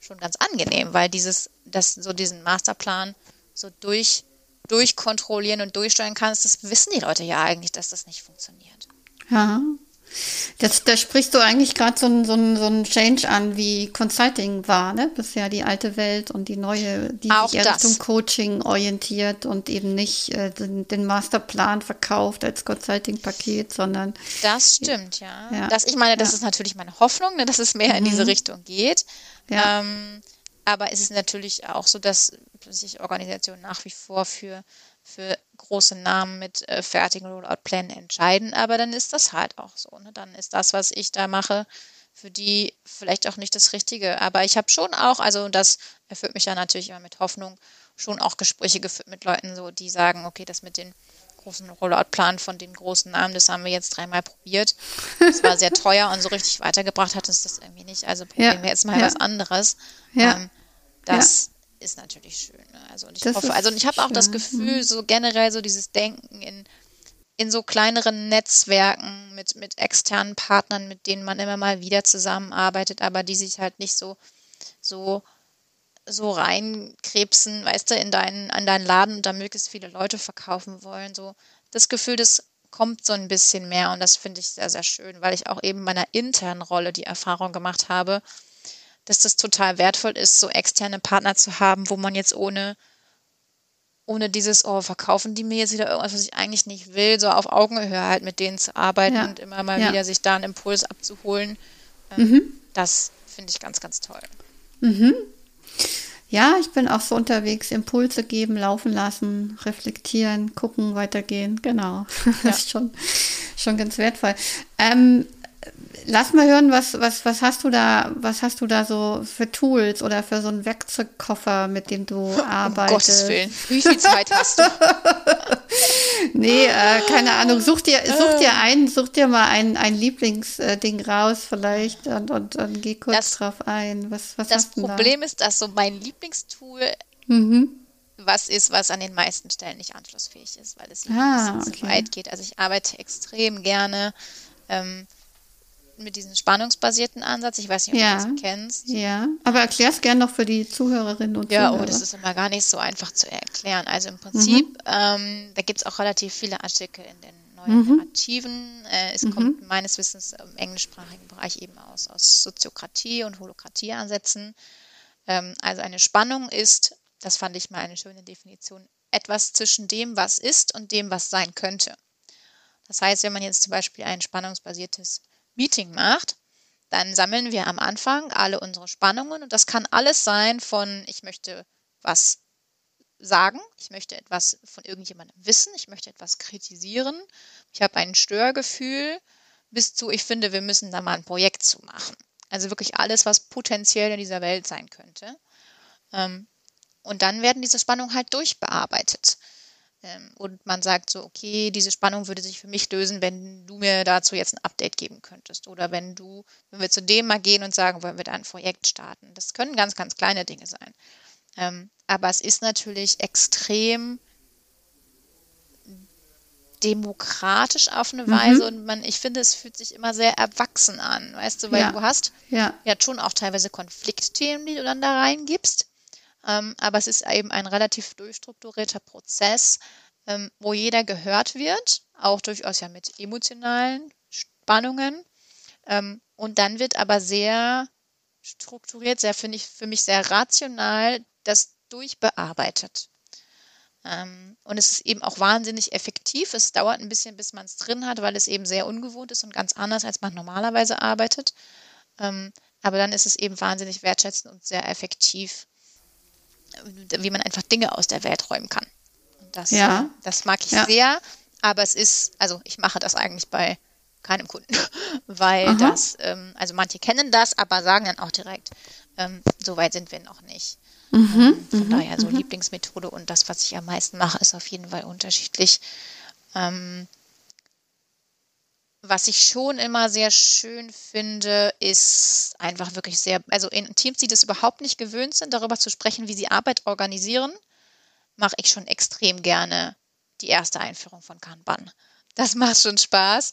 schon ganz angenehm, weil dieses, das so diesen Masterplan so durch durchkontrollieren und durchsteuern kannst, das wissen die Leute ja eigentlich, dass das nicht funktioniert. Ja. Das, da sprichst du eigentlich gerade so ein, so, ein, so ein Change an, wie Consulting war, ne? Bisher die alte Welt und die neue, die Auch sich eher Richtung Coaching orientiert und eben nicht äh, den, den, Masterplan verkauft als Consulting-Paket, sondern. Das stimmt, ja. ja. Das, ich meine, das ja. ist natürlich meine Hoffnung, ne, dass es mehr mhm. in diese mhm. Richtung geht. Ja. Ähm, aber es ist natürlich auch so, dass sich Organisationen nach wie vor für, für große Namen mit äh, fertigen Rollout-Plänen entscheiden. Aber dann ist das halt auch so. Ne? Dann ist das, was ich da mache, für die vielleicht auch nicht das Richtige. Aber ich habe schon auch, also das erfüllt mich ja natürlich immer mit Hoffnung, schon auch Gespräche geführt mit Leuten, so die sagen, okay, das mit den großen Rollout-Plan von den großen Namen, das haben wir jetzt dreimal probiert. Das war sehr teuer und so richtig weitergebracht hat uns das irgendwie nicht. Also probieren ja, wir jetzt mal ja. was anderes. Ja. Ähm, das ja. Ist natürlich schön. Ne? Also und ich das hoffe, also ich habe auch das Gefühl, mhm. so generell so dieses Denken in, in so kleineren Netzwerken mit, mit externen Partnern, mit denen man immer mal wieder zusammenarbeitet, aber die sich halt nicht so, so, so reinkrebsen, weißt du, in deinen, an deinen Laden und da möglichst viele Leute verkaufen wollen. So das Gefühl, das kommt so ein bisschen mehr und das finde ich sehr, sehr schön, weil ich auch eben meiner internen Rolle die Erfahrung gemacht habe, dass das total wertvoll ist, so externe Partner zu haben, wo man jetzt ohne, ohne dieses, oh, verkaufen die mir jetzt wieder irgendwas, was ich eigentlich nicht will, so auf Augenhöhe halt mit denen zu arbeiten ja. und immer mal ja. wieder sich da einen Impuls abzuholen. Ähm, mhm. Das finde ich ganz, ganz toll. Mhm. Ja, ich bin auch so unterwegs, Impulse geben, laufen lassen, reflektieren, gucken, weitergehen. Genau. Das ja. ist schon, schon ganz wertvoll. Ähm, lass mal hören, was, was, was hast du da, was hast du da so für Tools oder für so einen Werkzeugkoffer, mit dem du arbeitest? Um Gottes Willen. Wie viel Zeit hast du? nee, äh, keine Ahnung. Such dir, such dir ein, such dir mal ein, ein Lieblingsding raus vielleicht und, und, und geh kurz das, drauf ein. Was, was das Problem da? ist, dass so mein Lieblingstool mhm. was ist, was an den meisten Stellen nicht anschlussfähig ist, weil es ah, okay. so weit geht. Also ich arbeite extrem gerne ähm, mit diesem spannungsbasierten Ansatz. Ich weiß nicht, ob ja. du das kennst. Ja, aber erklär es gerne noch für die Zuhörerinnen und ja, Zuhörer. Ja, oh, das ist immer gar nicht so einfach zu erklären. Also im Prinzip, mhm. ähm, da gibt es auch relativ viele Artikel in den neuen mhm. Narrativen. Äh, es mhm. kommt meines Wissens im englischsprachigen Bereich eben aus, aus Soziokratie und Holokratie-Ansätzen. Ähm, also eine Spannung ist, das fand ich mal eine schöne Definition, etwas zwischen dem, was ist und dem, was sein könnte. Das heißt, wenn man jetzt zum Beispiel ein spannungsbasiertes Meeting macht, dann sammeln wir am Anfang alle unsere Spannungen und das kann alles sein von ich möchte was sagen, ich möchte etwas von irgendjemandem wissen, ich möchte etwas kritisieren, ich habe ein Störgefühl, bis zu ich finde, wir müssen da mal ein Projekt zu machen. Also wirklich alles, was potenziell in dieser Welt sein könnte. Ähm, und dann werden diese Spannungen halt durchbearbeitet. Ähm, und man sagt so, okay, diese Spannung würde sich für mich lösen, wenn du mir dazu jetzt ein Update geben könntest. Oder wenn du, wenn wir zu dem mal gehen und sagen, wollen wir da ein Projekt starten. Das können ganz, ganz kleine Dinge sein. Ähm, aber es ist natürlich extrem demokratisch auf eine mhm. Weise und man, ich finde, es fühlt sich immer sehr erwachsen an, weißt du, weil ja. du hast ja. ja schon auch teilweise Konfliktthemen, die du dann da reingibst. Ähm, aber es ist eben ein relativ durchstrukturierter Prozess, ähm, wo jeder gehört wird, auch durchaus ja mit emotionalen Spannungen. Ähm, und dann wird aber sehr strukturiert, sehr, finde ich, für mich sehr rational, das durchbearbeitet. Und es ist eben auch wahnsinnig effektiv. Es dauert ein bisschen, bis man es drin hat, weil es eben sehr ungewohnt ist und ganz anders, als man normalerweise arbeitet. Aber dann ist es eben wahnsinnig wertschätzend und sehr effektiv, wie man einfach Dinge aus der Welt räumen kann. Und das, ja. das mag ich ja. sehr, aber es ist, also ich mache das eigentlich bei keinem Kunden, weil Aha. das, ähm, also manche kennen das, aber sagen dann auch direkt, ähm, so weit sind wir noch nicht. Mhm, ähm, von mhm, daher so mhm. Lieblingsmethode und das, was ich am meisten mache, ist auf jeden Fall unterschiedlich. Ähm, was ich schon immer sehr schön finde, ist einfach wirklich sehr, also in Teams, die das überhaupt nicht gewöhnt sind, darüber zu sprechen, wie sie Arbeit organisieren, mache ich schon extrem gerne die erste Einführung von Kanban. Das macht schon Spaß.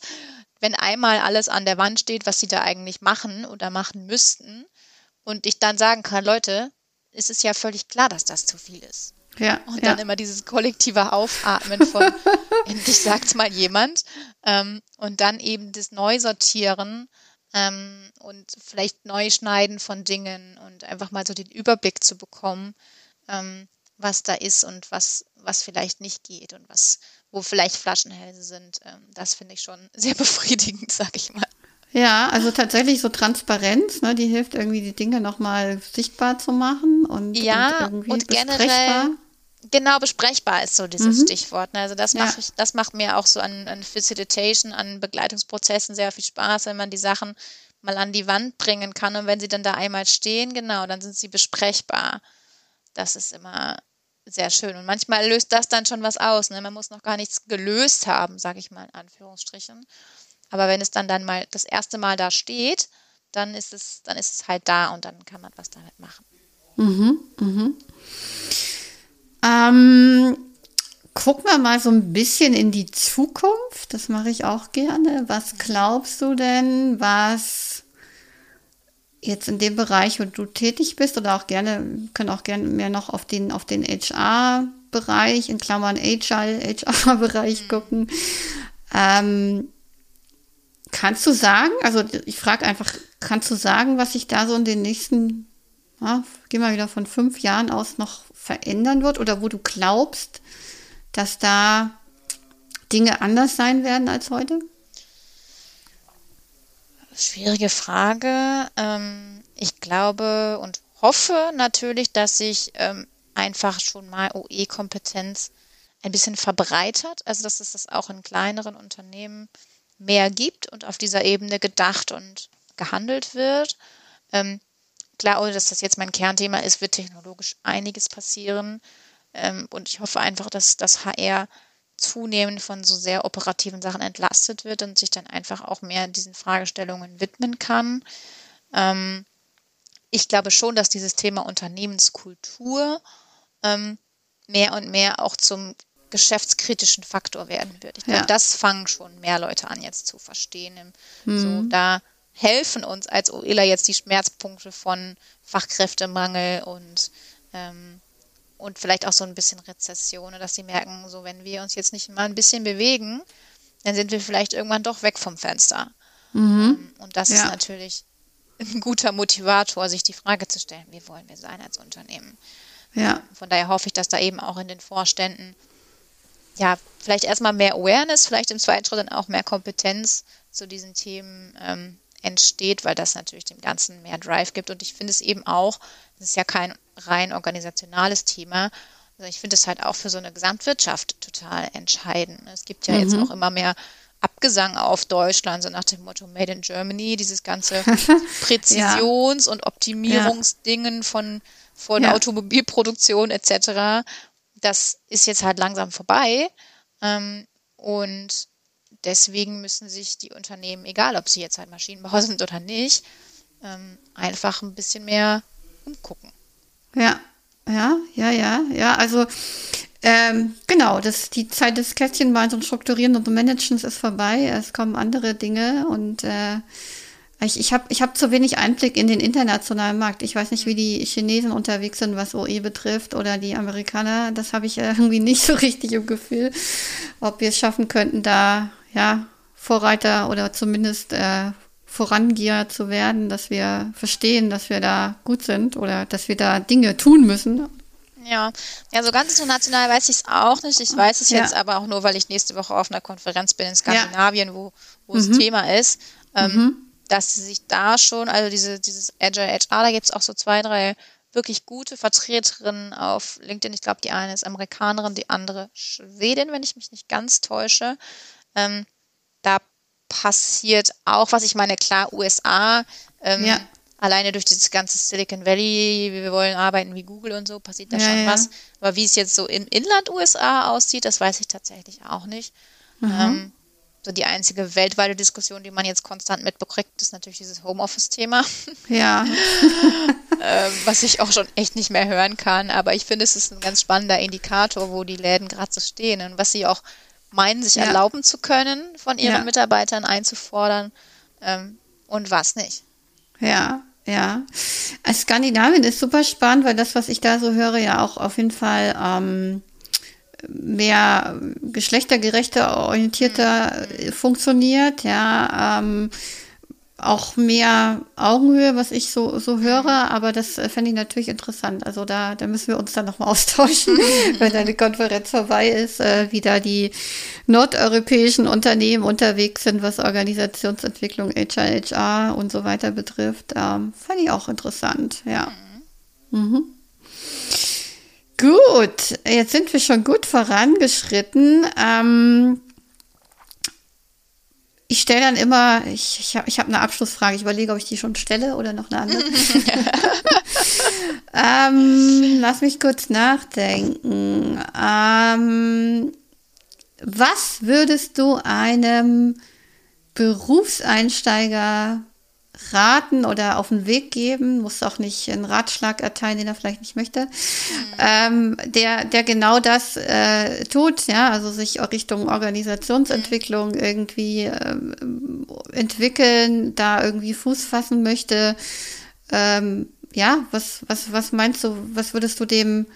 Wenn einmal alles an der Wand steht, was sie da eigentlich machen oder machen müssten, und ich dann sagen kann, Leute, es ist ja völlig klar, dass das zu viel ist. Ja, und dann ja. immer dieses kollektive Aufatmen von endlich sagt's mal jemand. Ähm, und dann eben das Neusortieren ähm, und vielleicht Neuschneiden von Dingen und einfach mal so den Überblick zu bekommen, ähm, was da ist und was, was vielleicht nicht geht und was, wo vielleicht Flaschenhälse sind. Ähm, das finde ich schon sehr befriedigend, sag ich mal. Ja, also tatsächlich so Transparenz, ne, die hilft irgendwie die Dinge nochmal sichtbar zu machen und, ja, und, und generell Genau, besprechbar ist so dieses mhm. Stichwort. Ne? Also das ja. mache ich, das macht mir auch so an, an Facilitation, an Begleitungsprozessen sehr viel Spaß, wenn man die Sachen mal an die Wand bringen kann und wenn sie dann da einmal stehen, genau, dann sind sie besprechbar. Das ist immer sehr schön. Und manchmal löst das dann schon was aus. Ne? Man muss noch gar nichts gelöst haben, sage ich mal in Anführungsstrichen. Aber wenn es dann dann mal das erste Mal da steht, dann ist es, dann ist es halt da und dann kann man was damit machen. Mhm, mhm. Ähm, gucken wir mal so ein bisschen in die Zukunft. Das mache ich auch gerne. Was glaubst du denn, was jetzt in dem Bereich, wo du tätig bist, oder auch gerne, können auch gerne mehr noch auf den, auf den HR-Bereich, in Klammern Agile, HR-Bereich mhm. gucken. Ähm, kannst du sagen, also ich frage einfach, kannst du sagen, was sich da so in den nächsten, ja, gehen wir wieder von fünf Jahren aus noch verändern wird oder wo du glaubst, dass da Dinge anders sein werden als heute? Schwierige Frage. Ähm, ich glaube und hoffe natürlich, dass sich ähm, einfach schon mal OE-Kompetenz ein bisschen verbreitert, also dass es das auch in kleineren Unternehmen mehr gibt und auf dieser Ebene gedacht und gehandelt wird. Ähm, klar, ohne dass das jetzt mein Kernthema ist, wird technologisch einiges passieren. Ähm, und ich hoffe einfach, dass das HR zunehmend von so sehr operativen Sachen entlastet wird und sich dann einfach auch mehr diesen Fragestellungen widmen kann. Ähm, ich glaube schon, dass dieses Thema Unternehmenskultur ähm, mehr und mehr auch zum geschäftskritischen Faktor werden wird. Ich glaube, ja. das fangen schon mehr Leute an jetzt zu verstehen. Mhm. So, da helfen uns als OELA jetzt die Schmerzpunkte von Fachkräftemangel und, ähm, und vielleicht auch so ein bisschen Rezession, dass sie merken, so wenn wir uns jetzt nicht mal ein bisschen bewegen, dann sind wir vielleicht irgendwann doch weg vom Fenster. Mhm. Ähm, und das ja. ist natürlich ein guter Motivator, sich die Frage zu stellen, wie wollen wir sein als Unternehmen. Ja. Von daher hoffe ich, dass da eben auch in den Vorständen ja, vielleicht erstmal mehr Awareness, vielleicht im zweiten Schritt dann auch mehr Kompetenz zu diesen Themen ähm, entsteht, weil das natürlich dem Ganzen mehr Drive gibt. Und ich finde es eben auch, das ist ja kein rein organisationales Thema, also ich finde es halt auch für so eine Gesamtwirtschaft total entscheidend. Es gibt ja mhm. jetzt auch immer mehr Abgesang auf Deutschland, so nach dem Motto Made in Germany, dieses ganze Präzisions- ja. und Optimierungsdingen von, von ja. Automobilproduktion etc das ist jetzt halt langsam vorbei. Ähm, und deswegen müssen sich die Unternehmen, egal ob sie jetzt halt Maschinenbauer sind oder nicht, ähm, einfach ein bisschen mehr umgucken. Ja, ja, ja, ja, ja. Also ähm, genau, das, die Zeit des Kästchenweins und Strukturieren und Managens ist vorbei. Es kommen andere Dinge und äh, ich, ich habe ich hab zu wenig Einblick in den internationalen Markt. Ich weiß nicht, wie die Chinesen unterwegs sind, was OE betrifft, oder die Amerikaner. Das habe ich irgendwie nicht so richtig im Gefühl, ob wir es schaffen könnten, da ja Vorreiter oder zumindest äh, Vorangeher zu werden, dass wir verstehen, dass wir da gut sind oder dass wir da Dinge tun müssen. Ja, ja, so ganz international weiß ich es auch nicht. Ich weiß es ja. jetzt aber auch nur, weil ich nächste Woche auf einer Konferenz bin in Skandinavien, ja. wo, wo mhm. es Thema ist. Ähm, mhm. Dass sie sich da schon, also diese, dieses Agile HR, da gibt es auch so zwei, drei wirklich gute Vertreterinnen auf LinkedIn. Ich glaube, die eine ist Amerikanerin, die andere Schwedin, wenn ich mich nicht ganz täusche. Ähm, da passiert auch, was ich meine, klar, USA, ähm, ja. alleine durch dieses ganze Silicon Valley, wir wollen arbeiten wie Google und so, passiert da ja, schon ja. was. Aber wie es jetzt so im Inland USA aussieht, das weiß ich tatsächlich auch nicht. Mhm. Ähm, so die einzige weltweite Diskussion, die man jetzt konstant mitbekriegt, ist natürlich dieses Homeoffice-Thema. Ja. äh, was ich auch schon echt nicht mehr hören kann. Aber ich finde, es ist ein ganz spannender Indikator, wo die Läden gerade so stehen und was sie auch meinen, sich ja. erlauben zu können, von ihren ja. Mitarbeitern einzufordern ähm, und was nicht. Ja, ja. Skandinavien ist super spannend, weil das, was ich da so höre, ja auch auf jeden Fall ähm, mehr geschlechtergerechter, orientierter mhm. funktioniert, ja. Ähm, auch mehr Augenhöhe, was ich so, so höre, aber das äh, fände ich natürlich interessant. Also da, da müssen wir uns dann nochmal austauschen, wenn eine Konferenz vorbei ist, äh, wie da die nordeuropäischen Unternehmen unterwegs sind, was Organisationsentwicklung, HR, und so weiter betrifft. Ähm, fand ich auch interessant, ja. Mhm. Gut, jetzt sind wir schon gut vorangeschritten. Ähm, ich stelle dann immer, ich, ich habe ich hab eine Abschlussfrage. Ich überlege, ob ich die schon stelle oder noch eine andere. ähm, lass mich kurz nachdenken. Ähm, was würdest du einem Berufseinsteiger raten oder auf den Weg geben, muss auch nicht einen Ratschlag erteilen, den er vielleicht nicht möchte, mhm. ähm, der, der genau das äh, tut, ja, also sich auch Richtung Organisationsentwicklung mhm. irgendwie ähm, entwickeln, da irgendwie Fuß fassen möchte. Ähm, ja, was, was, was meinst du, was würdest du dem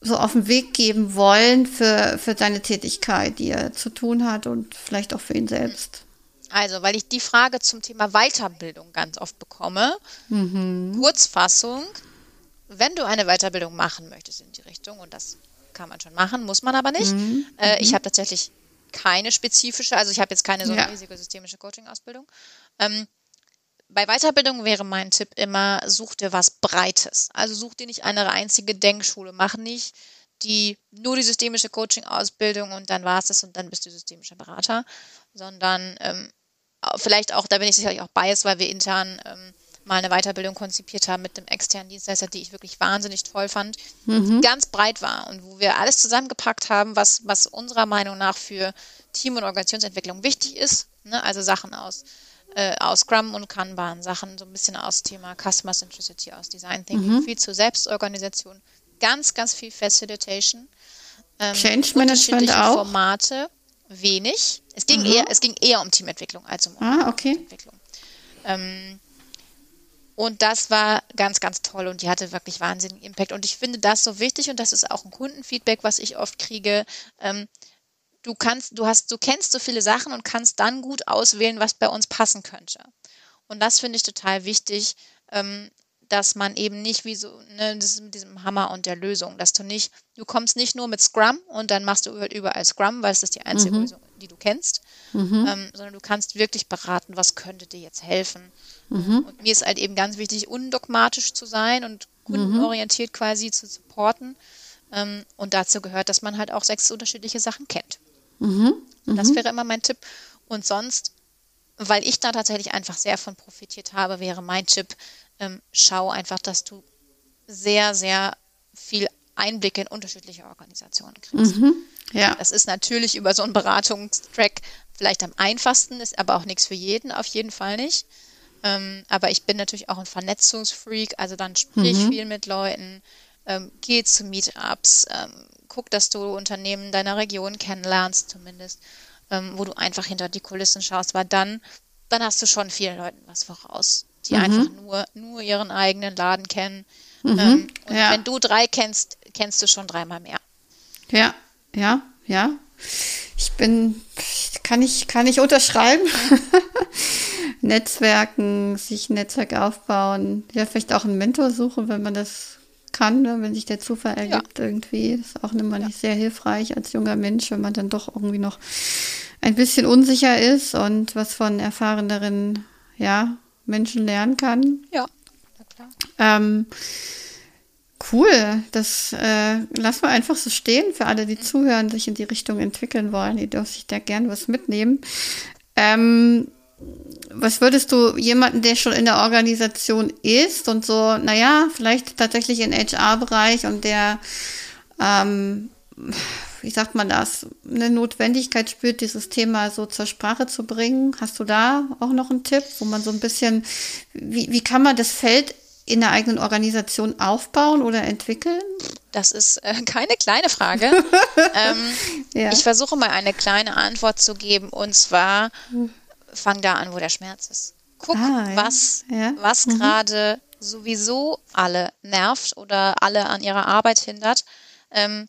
so auf den Weg geben wollen für, für seine Tätigkeit, die er zu tun hat und vielleicht auch für ihn selbst? Also, weil ich die Frage zum Thema Weiterbildung ganz oft bekomme. Mhm. Kurzfassung, wenn du eine Weiterbildung machen möchtest in die Richtung, und das kann man schon machen, muss man aber nicht. Mhm. Äh, ich mhm. habe tatsächlich keine spezifische, also ich habe jetzt keine so eine ja. riesige systemische Coaching-Ausbildung. Ähm, bei Weiterbildung wäre mein Tipp immer, such dir was Breites. Also such dir nicht eine einzige Denkschule. Mach nicht die nur die systemische Coaching-Ausbildung und dann war es das und dann bist du systemischer Berater, sondern ähm, vielleicht auch, da bin ich sicherlich auch biased, weil wir intern ähm, mal eine Weiterbildung konzipiert haben mit einem externen Dienstleister, die ich wirklich wahnsinnig toll fand, mhm. die ganz breit war und wo wir alles zusammengepackt haben, was, was unserer Meinung nach für Team- und Organisationsentwicklung wichtig ist. Ne? Also Sachen aus, äh, aus Scrum und Kanban, Sachen so ein bisschen aus Thema Customer Centricity, aus Design Thinking, mhm. viel zur Selbstorganisation, ganz, ganz viel Facilitation. Ähm, Change Management auch. Formate wenig. Es ging, eher, es ging eher um Teamentwicklung als um ah, okay. Entwicklung. Ähm, und das war ganz, ganz toll und die hatte wirklich wahnsinnigen Impact. Und ich finde das so wichtig und das ist auch ein Kundenfeedback, was ich oft kriege. Ähm, du kannst, du hast, du kennst so viele Sachen und kannst dann gut auswählen, was bei uns passen könnte. Und das finde ich total wichtig, ähm, dass man eben nicht wie so, ne, das ist mit diesem Hammer und der Lösung, dass du nicht, du kommst nicht nur mit Scrum und dann machst du halt überall Scrum, weil es ist die einzige mhm. Lösung, die du kennst, mhm. ähm, sondern du kannst wirklich beraten, was könnte dir jetzt helfen. Mhm. Und mir ist halt eben ganz wichtig, undogmatisch zu sein und kundenorientiert quasi zu supporten. Ähm, und dazu gehört, dass man halt auch sechs unterschiedliche Sachen kennt. Mhm. Das mhm. wäre immer mein Tipp. Und sonst, weil ich da tatsächlich einfach sehr von profitiert habe, wäre mein Tipp, ähm, schau einfach, dass du sehr, sehr viel Einblicke in unterschiedliche Organisationen kriegst. Mhm, ja. Das ist natürlich über so einen Beratungstrack vielleicht am einfachsten, ist aber auch nichts für jeden, auf jeden Fall nicht. Ähm, aber ich bin natürlich auch ein Vernetzungsfreak, also dann sprich mhm. viel mit Leuten, ähm, geh zu Meetups, ähm, guck, dass du Unternehmen deiner Region kennenlernst, zumindest, ähm, wo du einfach hinter die Kulissen schaust, weil dann, dann hast du schon vielen Leuten was voraus die mhm. einfach nur, nur ihren eigenen Laden kennen. Mhm. Ähm, und ja. wenn du drei kennst, kennst du schon dreimal mehr. Ja, ja, ja. Ich bin, kann ich, kann ich unterschreiben. Netzwerken, sich ein Netzwerk aufbauen, ja, vielleicht auch einen Mentor suchen, wenn man das kann, ne? wenn sich der Zufall ergibt ja. irgendwie. Das ist auch immer ja. nicht sehr hilfreich als junger Mensch, wenn man dann doch irgendwie noch ein bisschen unsicher ist und was von erfahreneren ja, Menschen lernen kann. Ja, na klar. Ähm, cool, das äh, lassen wir einfach so stehen für alle, die mhm. zuhören, sich in die Richtung entwickeln wollen. Die dürfen sich da gern was mitnehmen. Ähm, was würdest du jemanden, der schon in der Organisation ist und so, naja, vielleicht tatsächlich im HR-Bereich und der, ähm, wie sagt man das, eine Notwendigkeit spürt, dieses Thema so zur Sprache zu bringen? Hast du da auch noch einen Tipp, wo man so ein bisschen, wie, wie kann man das Feld in der eigenen Organisation aufbauen oder entwickeln? Das ist äh, keine kleine Frage. ähm, ja. Ich versuche mal eine kleine Antwort zu geben und zwar, hm fang da an, wo der Schmerz ist. Guck, ah, ja. was, ja. was mhm. gerade sowieso alle nervt oder alle an ihrer Arbeit hindert. Ähm,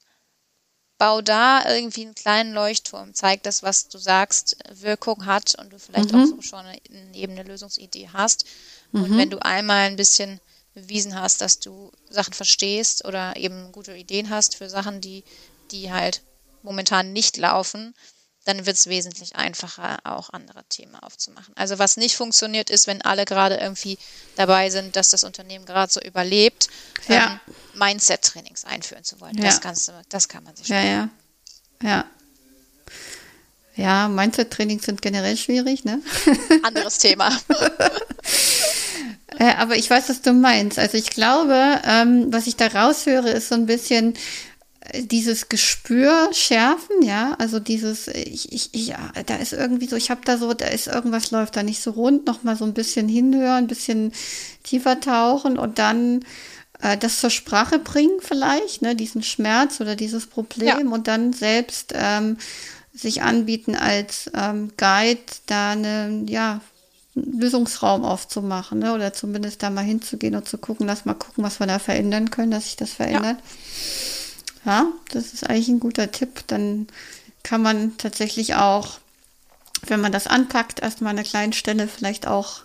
bau da irgendwie einen kleinen Leuchtturm, zeig das, was du sagst, Wirkung hat und du vielleicht mhm. auch so schon eine, eben eine Lösungsidee hast. Mhm. Und wenn du einmal ein bisschen bewiesen hast, dass du Sachen verstehst oder eben gute Ideen hast für Sachen, die, die halt momentan nicht laufen, dann wird es wesentlich einfacher, auch andere Themen aufzumachen. Also was nicht funktioniert, ist, wenn alle gerade irgendwie dabei sind, dass das Unternehmen gerade so überlebt, ja. ähm, Mindset-Trainings einführen zu wollen. Ja. Das, kannst du, das kann man sich ja, ja, ja. Ja, Mindset-Trainings sind generell schwierig, ne? Anderes Thema. äh, aber ich weiß, was du meinst. Also ich glaube, ähm, was ich da raushöre, ist so ein bisschen, dieses Gespür schärfen, ja, also dieses, ich, ich, ja, da ist irgendwie so, ich habe da so, da ist irgendwas läuft da nicht so rund, noch mal so ein bisschen hinhören, ein bisschen tiefer tauchen und dann äh, das zur Sprache bringen vielleicht, ne, diesen Schmerz oder dieses Problem ja. und dann selbst ähm, sich anbieten als ähm, Guide, da eine, ja, Lösungsraum aufzumachen, ne? oder zumindest da mal hinzugehen und zu gucken, lass mal gucken, was wir da verändern können, dass sich das verändert. Ja. Ja, das ist eigentlich ein guter Tipp. Dann kann man tatsächlich auch, wenn man das anpackt, erstmal an einer kleinen Stelle vielleicht auch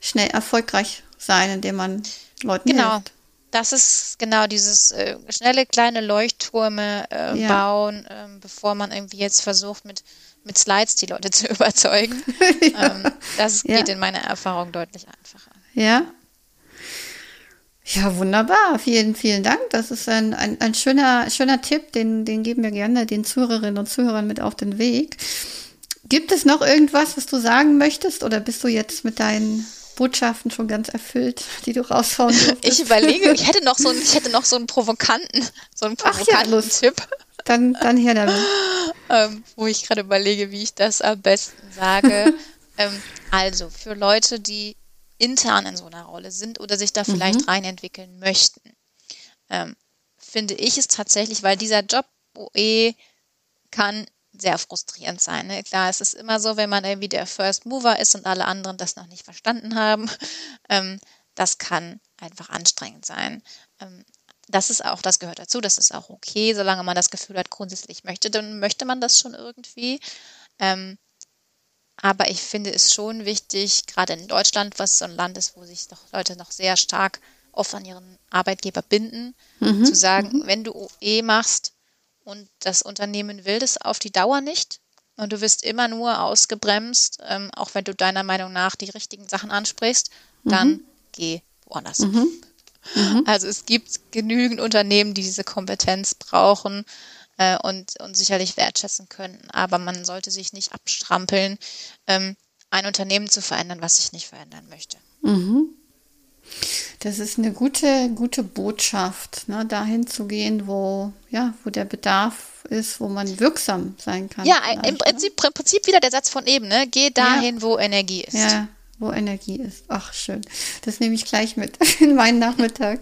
schnell erfolgreich sein, indem man Leuten genau. hilft. Das ist genau dieses äh, schnelle kleine Leuchttürme äh, ja. bauen, äh, bevor man irgendwie jetzt versucht, mit, mit Slides die Leute zu überzeugen. ja. ähm, das geht ja. in meiner Erfahrung deutlich einfacher. Ja, ja, wunderbar. Vielen, vielen Dank. Das ist ein, ein, ein schöner, schöner Tipp, den, den geben wir gerne den Zuhörerinnen und Zuhörern mit auf den Weg. Gibt es noch irgendwas, was du sagen möchtest oder bist du jetzt mit deinen Botschaften schon ganz erfüllt, die du raushauen durftest? Ich überlege, ich hätte noch so einen, ich hätte noch so einen provokanten, so einen provokanten ja, Tipp. Dann, dann her damit. ähm, wo ich gerade überlege, wie ich das am besten sage. ähm, also, für Leute, die intern in so einer Rolle sind oder sich da vielleicht mhm. reinentwickeln möchten, ähm, finde ich es tatsächlich, weil dieser Job OE kann sehr frustrierend sein. Ne? Klar, es ist immer so, wenn man irgendwie der First Mover ist und alle anderen das noch nicht verstanden haben, ähm, das kann einfach anstrengend sein. Ähm, das ist auch, das gehört dazu, das ist auch okay, solange man das Gefühl hat, grundsätzlich möchte, dann möchte man das schon irgendwie. Ähm, aber ich finde es schon wichtig, gerade in Deutschland, was so ein Land ist, wo sich doch Leute noch sehr stark oft an ihren Arbeitgeber binden, mhm. zu sagen, mhm. wenn du OE machst und das Unternehmen will das auf die Dauer nicht und du wirst immer nur ausgebremst, ähm, auch wenn du deiner Meinung nach die richtigen Sachen ansprichst, dann mhm. geh woanders. Mhm. Mhm. Also es gibt genügend Unternehmen, die diese Kompetenz brauchen äh, und, und sicherlich wertschätzen können. Aber man sollte sich nicht abstrampeln, ähm, ein Unternehmen zu verändern, was sich nicht verändern möchte. Mhm. Das ist eine gute, gute Botschaft, ne, dahin zu gehen, wo, ja, wo der Bedarf ist, wo man wirksam sein kann. Ja, im Prinzip, im Prinzip wieder der Satz von eben, ne? Geh dahin, ja. wo Energie ist. Ja, wo Energie ist. Ach, schön. Das nehme ich gleich mit in meinen Nachmittag.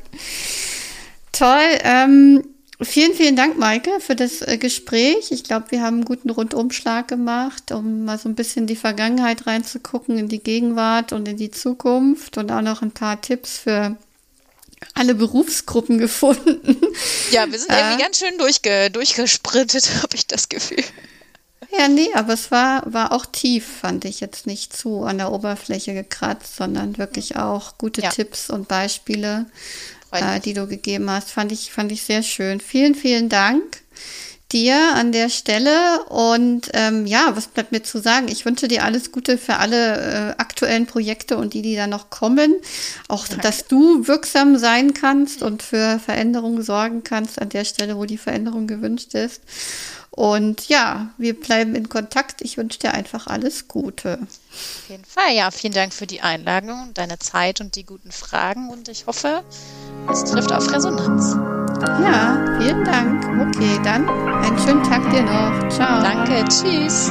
Toll. Ähm, Vielen, vielen Dank, Maike, für das äh, Gespräch. Ich glaube, wir haben einen guten Rundumschlag gemacht, um mal so ein bisschen in die Vergangenheit reinzugucken, in die Gegenwart und in die Zukunft und auch noch ein paar Tipps für alle Berufsgruppen gefunden. Ja, wir sind äh, irgendwie ganz schön durchge durchgesprintet, habe ich das Gefühl. Ja, nee, aber es war, war auch tief, fand ich jetzt nicht zu an der Oberfläche gekratzt, sondern wirklich auch gute Ja. Tipps und Beispiele, äh, die du gegeben hast. Fand ich, fand ich sehr schön. Vielen, vielen Dank dir an der Stelle. Und ähm, ja, was bleibt mir zu sagen? Ich wünsche dir alles Gute für alle äh, aktuellen Projekte und die, die da noch kommen. Auch, dass du wirksam sein kannst und für Veränderungen sorgen kannst an der Stelle, wo die Veränderung gewünscht ist. Und ja, wir bleiben in Kontakt. Ich wünsche dir einfach alles Gute. Auf jeden Fall, ja. Vielen Dank für die Einladung, deine Zeit und die guten Fragen. Und ich hoffe, es trifft auf Resonanz. Ja, vielen Dank. Okay, dann einen schönen Tag dir noch. Ciao. Danke, tschüss.